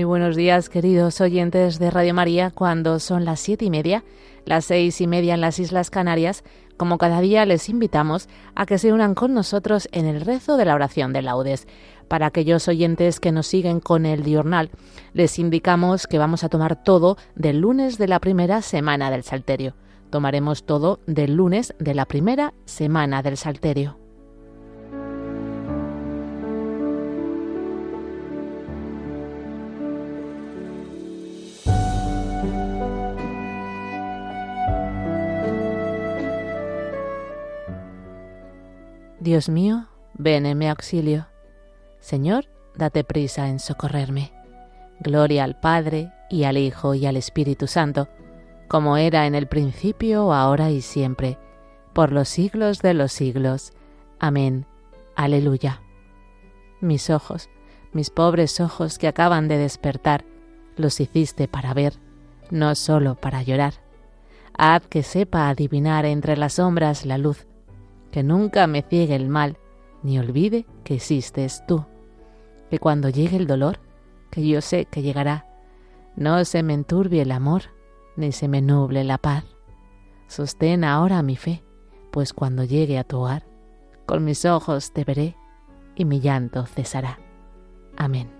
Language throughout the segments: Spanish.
Muy buenos días, queridos oyentes de Radio María, cuando son las siete y media, las seis y media en las Islas Canarias, como cada día les invitamos a que se unan con nosotros en el rezo de la oración de laudes. Para aquellos oyentes que nos siguen con el diurnal, les indicamos que vamos a tomar todo del lunes de la primera semana del Salterio. Tomaremos todo del lunes de la primera semana del Salterio. Dios mío, ven en mi auxilio. Señor, date prisa en socorrerme. Gloria al Padre, y al Hijo, y al Espíritu Santo, como era en el principio, ahora y siempre, por los siglos de los siglos. Amén. Aleluya. Mis ojos, mis pobres ojos que acaban de despertar, los hiciste para ver, no sólo para llorar. Haz que sepa adivinar entre las sombras la luz, que nunca me ciegue el mal, ni olvide que existes tú. Que cuando llegue el dolor, que yo sé que llegará, no se me enturbie el amor, ni se me nuble la paz. Sostén ahora mi fe, pues cuando llegue a tu hogar, con mis ojos te veré y mi llanto cesará. Amén.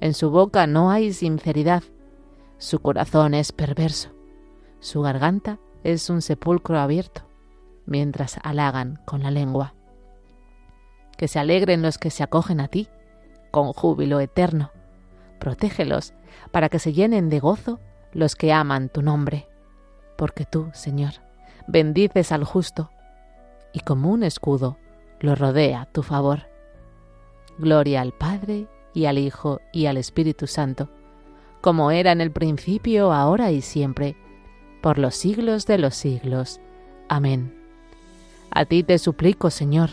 En su boca no hay sinceridad, su corazón es perverso, su garganta es un sepulcro abierto, mientras halagan con la lengua. Que se alegren los que se acogen a ti, con júbilo eterno. Protégelos para que se llenen de gozo los que aman tu nombre, porque tú, Señor, bendices al justo, y como un escudo lo rodea tu favor. Gloria al Padre y al Hijo y al Espíritu Santo, como era en el principio, ahora y siempre, por los siglos de los siglos. Amén. A ti te suplico, Señor,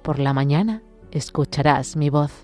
por la mañana escucharás mi voz.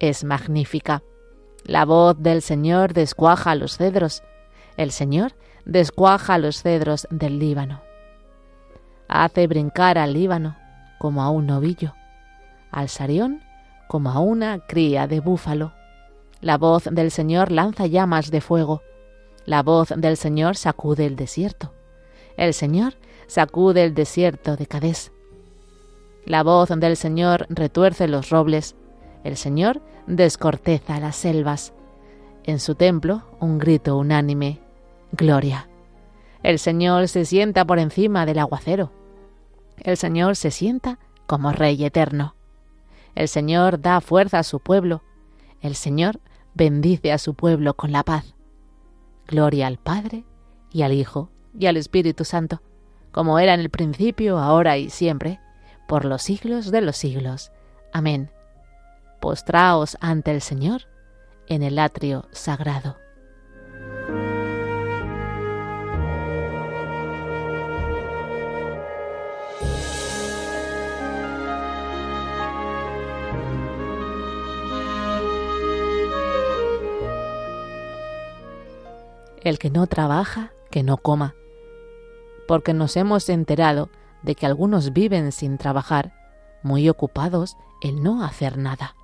es magnífica. La voz del Señor descuaja los cedros. El Señor descuaja los cedros del Líbano. Hace brincar al Líbano como a un novillo, al Sarión como a una cría de búfalo. La voz del Señor lanza llamas de fuego. La voz del Señor sacude el desierto. El Señor sacude el desierto de Cadés. La voz del Señor retuerce los robles. El Señor descorteza las selvas. En su templo un grito unánime. Gloria. El Señor se sienta por encima del aguacero. El Señor se sienta como Rey eterno. El Señor da fuerza a su pueblo. El Señor bendice a su pueblo con la paz. Gloria al Padre y al Hijo y al Espíritu Santo, como era en el principio, ahora y siempre, por los siglos de los siglos. Amén. Postraos ante el Señor en el atrio sagrado. El que no trabaja, que no coma, porque nos hemos enterado de que algunos viven sin trabajar, muy ocupados en no hacer nada.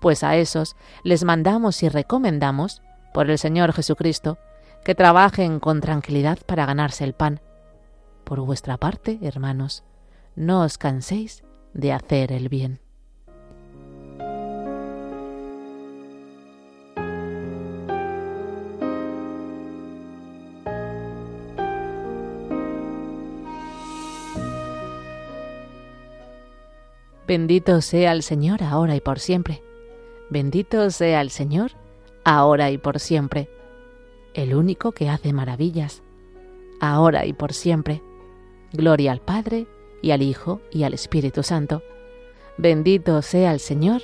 Pues a esos les mandamos y recomendamos, por el Señor Jesucristo, que trabajen con tranquilidad para ganarse el pan. Por vuestra parte, hermanos, no os canséis de hacer el bien. Bendito sea el Señor ahora y por siempre. Bendito sea el Señor ahora y por siempre. El único que hace maravillas, ahora y por siempre. Gloria al Padre y al Hijo y al Espíritu Santo. Bendito sea el Señor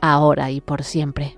ahora y por siempre.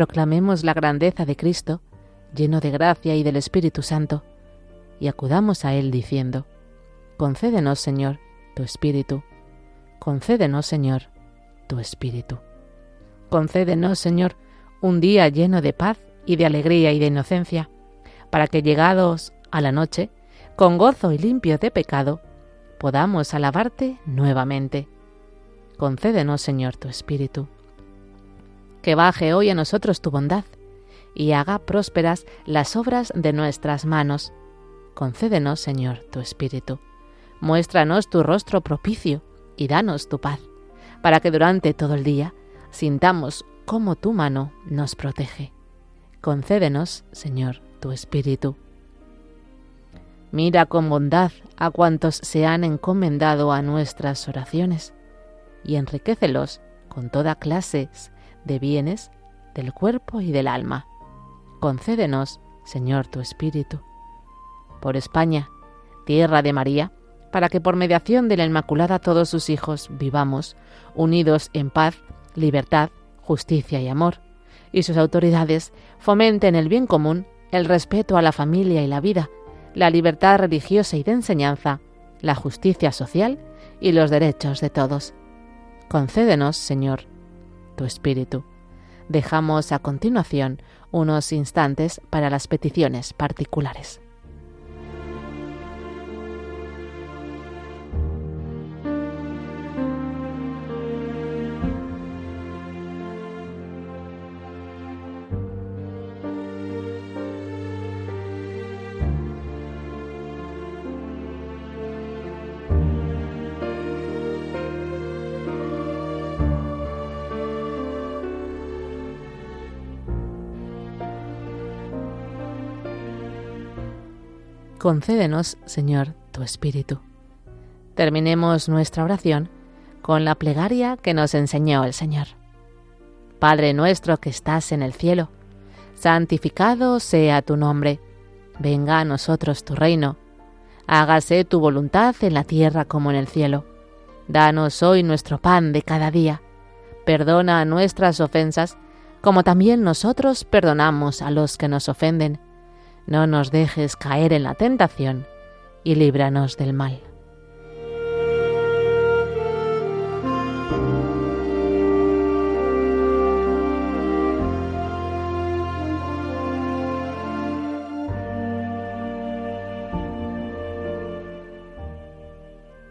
Proclamemos la grandeza de Cristo, lleno de gracia y del Espíritu Santo, y acudamos a Él diciendo, Concédenos, Señor, tu Espíritu. Concédenos, Señor, tu Espíritu. Concédenos, Señor, un día lleno de paz y de alegría y de inocencia, para que llegados a la noche, con gozo y limpio de pecado, podamos alabarte nuevamente. Concédenos, Señor, tu Espíritu. Que baje hoy a nosotros tu bondad y haga prósperas las obras de nuestras manos. Concédenos, Señor, tu Espíritu. Muéstranos tu rostro propicio y danos tu paz, para que durante todo el día sintamos cómo tu mano nos protege. Concédenos, Señor, tu Espíritu. Mira con bondad a cuantos se han encomendado a nuestras oraciones y enriquecelos con toda clase de bienes del cuerpo y del alma. Concédenos, Señor, tu Espíritu. Por España, tierra de María, para que por mediación de la Inmaculada todos sus hijos vivamos unidos en paz, libertad, justicia y amor, y sus autoridades fomenten el bien común, el respeto a la familia y la vida, la libertad religiosa y de enseñanza, la justicia social y los derechos de todos. Concédenos, Señor, tu Espíritu. Dejamos a continuación unos instantes para las peticiones particulares. Concédenos, Señor, tu Espíritu. Terminemos nuestra oración con la plegaria que nos enseñó el Señor. Padre nuestro que estás en el cielo, santificado sea tu nombre, venga a nosotros tu reino, hágase tu voluntad en la tierra como en el cielo. Danos hoy nuestro pan de cada día, perdona nuestras ofensas, como también nosotros perdonamos a los que nos ofenden no nos dejes caer en la tentación y líbranos del mal.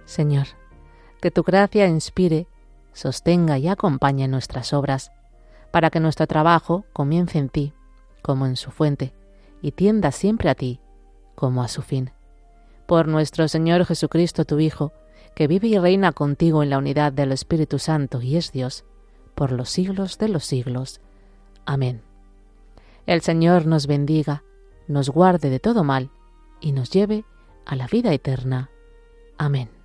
Señor, que tu gracia inspire, sostenga y acompañe nuestras obras, para que nuestro trabajo comience en ti, como en su fuente, y tienda siempre a ti, como a su fin. Por nuestro Señor Jesucristo, tu Hijo, que vive y reina contigo en la unidad del Espíritu Santo y es Dios, por los siglos de los siglos. Amén. El Señor nos bendiga, nos guarde de todo mal y nos lleve a la vida eterna. Amén.